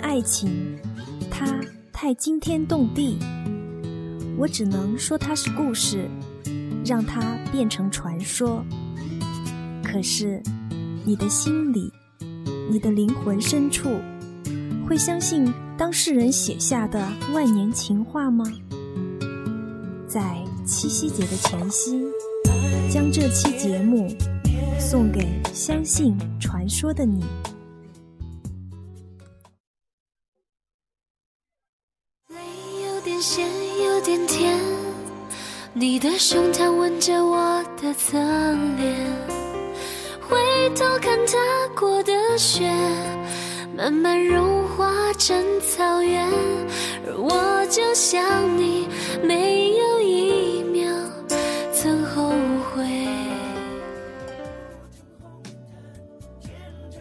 爱情，它太惊天动地，我只能说它是故事，让它变成传说。可是，你的心里，你的灵魂深处，会相信当事人写下的万年情话吗？在七夕节的前夕，将这期节目送给相信传说的你。你的胸膛吻着我的侧脸。回头看踏过的雪，慢慢融化成草原，而我就像你，没有一秒曾后悔。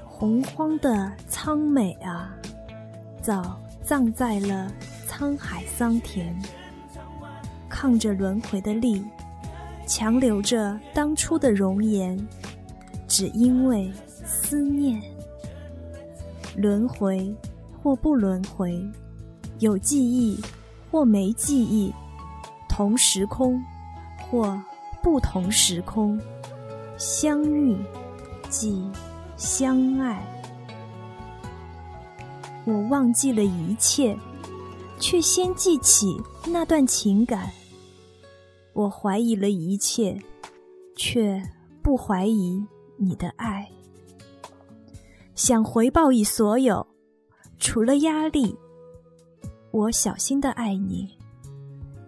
洪荒的苍美啊，早葬在了沧海桑田，抗着轮回的力，强留着当初的容颜。只因为思念，轮回或不轮回，有记忆或没记忆，同时空或不同时空，相遇即相爱。我忘记了一切，却先记起那段情感。我怀疑了一切，却不怀疑。你的爱，想回报以所有，除了压力，我小心的爱你，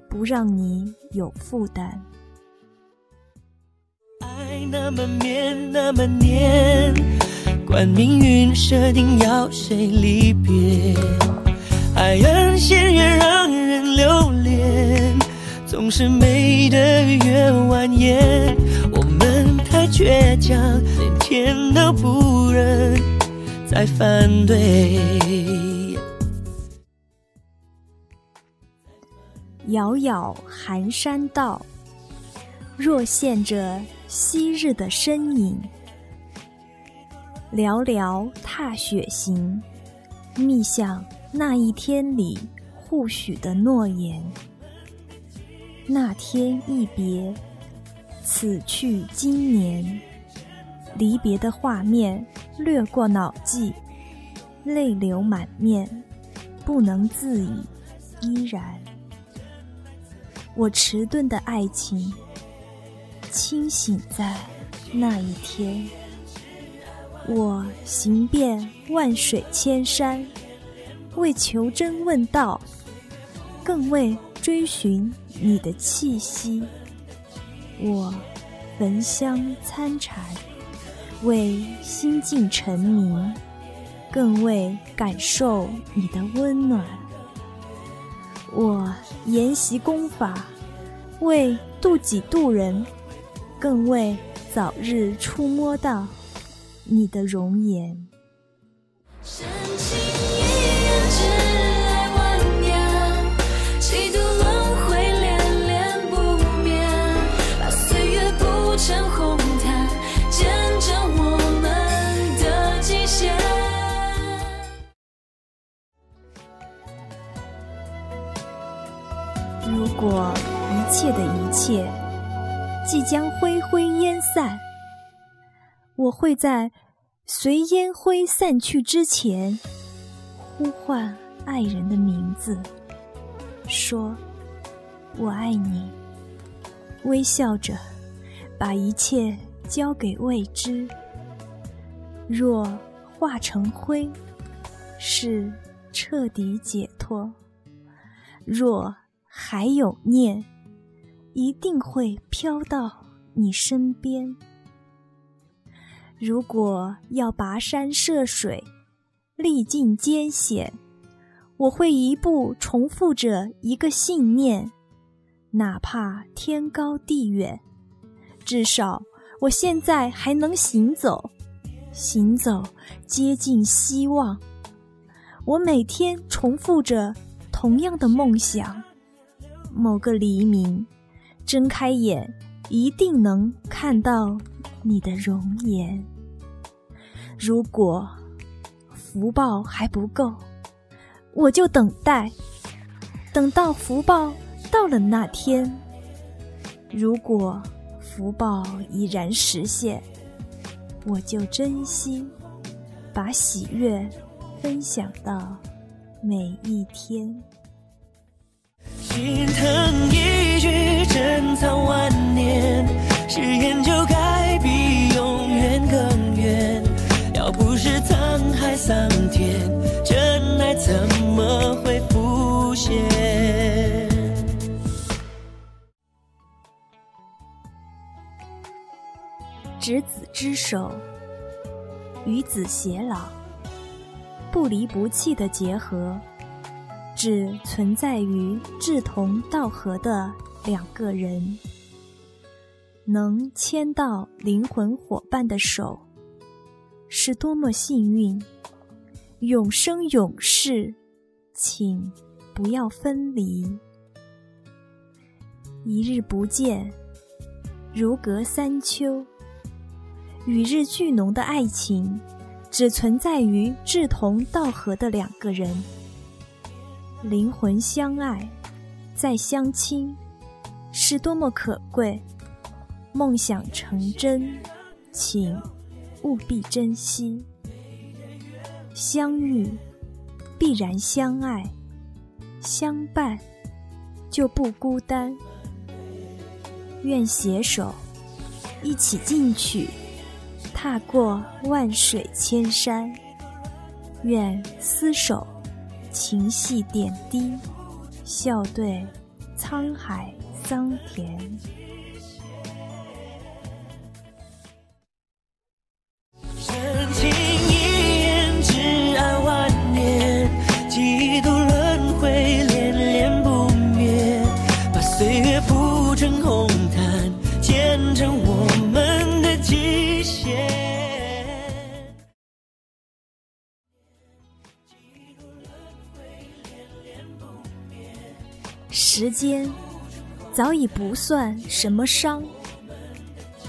不让你有负担。爱那么绵，那么黏，管命运设定要谁离别，爱恩鲜越让人留恋，总是美得越蜿蜒。我们太倔强，连天都不忍再反对。杳杳寒山道，若现着昔日的身影。寥寥踏雪行，觅向那一天里互许的诺言。那天一别。此去经年，离别的画面掠过脑际，泪流满面，不能自已，依然。我迟钝的爱情，清醒在那一天。我行遍万水千山，为求真问道，更为追寻你的气息。我焚香参禅，为心境沉迷，更为感受你的温暖。我研习功法，为渡己渡人，更为早日触摸到你的容颜。如果一切的一切即将灰灰烟散，我会在随烟灰散去之前，呼唤爱人的名字，说：“我爱你。”微笑着，把一切交给未知。若化成灰，是彻底解脱；若还有念，一定会飘到你身边。如果要跋山涉水，历尽艰险，我会一步重复着一个信念。哪怕天高地远，至少我现在还能行走，行走接近希望。我每天重复着同样的梦想，某个黎明，睁开眼一定能看到你的容颜。如果福报还不够，我就等待，等到福报到了那天。如果福报已然实现，我就珍惜，把喜悦分享到每一天。心疼一句珍藏万年，誓言就该比永远更远。要不是沧海桑田，真爱怎么会浮现？执子之手，与子偕老，不离不弃的结合，只存在于志同道合的两个人。能牵到灵魂伙伴的手，是多么幸运！永生永世，请不要分离。一日不见，如隔三秋。与日俱浓的爱情，只存在于志同道合的两个人。灵魂相爱，再相亲，是多么可贵！梦想成真，请务必珍惜。相遇必然相爱，相伴就不孤单。愿携手一起进取。踏过万水千山，愿厮守情系点滴，笑对沧海桑田。时间早已不算什么伤，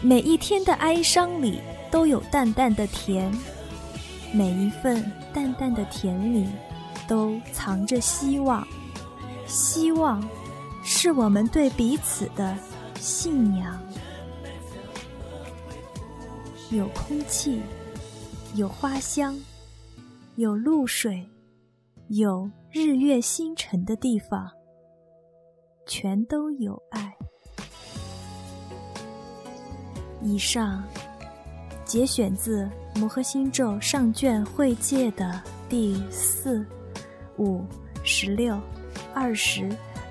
每一天的哀伤里都有淡淡的甜，每一份淡淡的甜里都藏着希望。希望是我们对彼此的信仰。有空气，有花香，有露水，有日月星辰的地方。全都有爱。以上节选自《摩诃星咒》上卷会界的第四、五、十六、二十、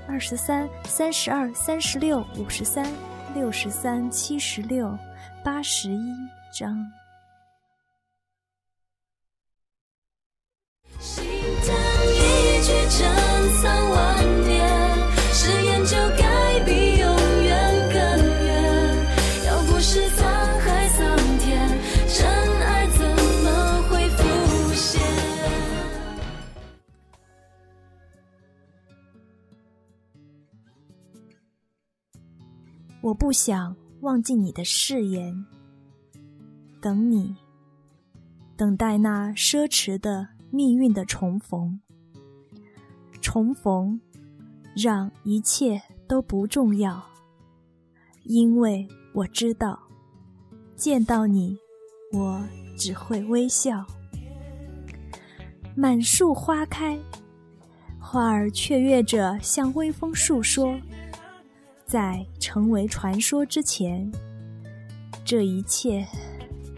二十三、三十二、三十六、五十三、六十三、七十六、八十一章。我不想忘记你的誓言，等你，等待那奢侈的命运的重逢，重逢。让一切都不重要，因为我知道，见到你，我只会微笑。满树花开，花儿雀跃着向微风诉说，在成为传说之前，这一切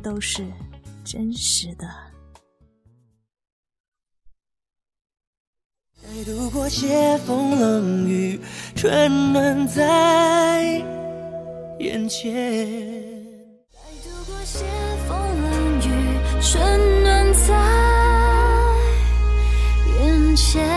都是真实的。再度过些风冷雨，春暖在眼前。再度过些风冷雨，春暖在眼前。